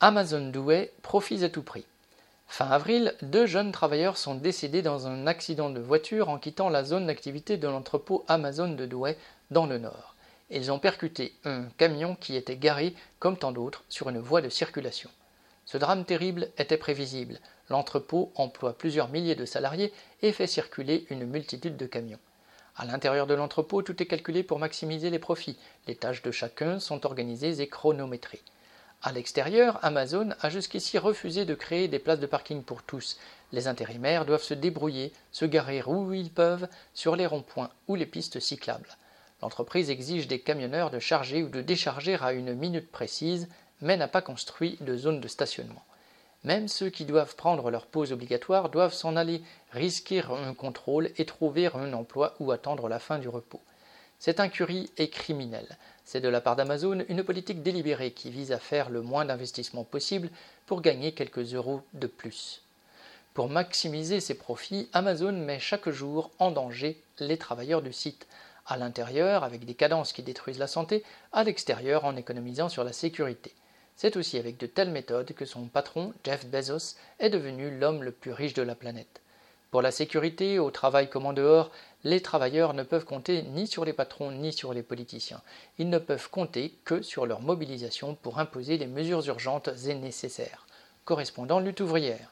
Amazon Douai, profits à tout prix. Fin avril, deux jeunes travailleurs sont décédés dans un accident de voiture en quittant la zone d'activité de l'entrepôt Amazon de Douai dans le nord. Ils ont percuté un camion qui était garé, comme tant d'autres, sur une voie de circulation. Ce drame terrible était prévisible. L'entrepôt emploie plusieurs milliers de salariés et fait circuler une multitude de camions. À l'intérieur de l'entrepôt, tout est calculé pour maximiser les profits. Les tâches de chacun sont organisées et chronométrées. À l'extérieur, Amazon a jusqu'ici refusé de créer des places de parking pour tous. Les intérimaires doivent se débrouiller, se garer où ils peuvent, sur les ronds-points ou les pistes cyclables. L'entreprise exige des camionneurs de charger ou de décharger à une minute précise, mais n'a pas construit de zone de stationnement. Même ceux qui doivent prendre leur pause obligatoire doivent s'en aller, risquer un contrôle et trouver un emploi ou attendre la fin du repos. Cette incurie est criminelle. C'est de la part d'Amazon une politique délibérée qui vise à faire le moins d'investissement possible pour gagner quelques euros de plus. Pour maximiser ses profits, Amazon met chaque jour en danger les travailleurs du site, à l'intérieur avec des cadences qui détruisent la santé, à l'extérieur en économisant sur la sécurité. C'est aussi avec de telles méthodes que son patron, Jeff Bezos, est devenu l'homme le plus riche de la planète. Pour la sécurité, au travail comme en dehors, les travailleurs ne peuvent compter ni sur les patrons ni sur les politiciens. Ils ne peuvent compter que sur leur mobilisation pour imposer les mesures urgentes et nécessaires. Correspondant lutte ouvrière.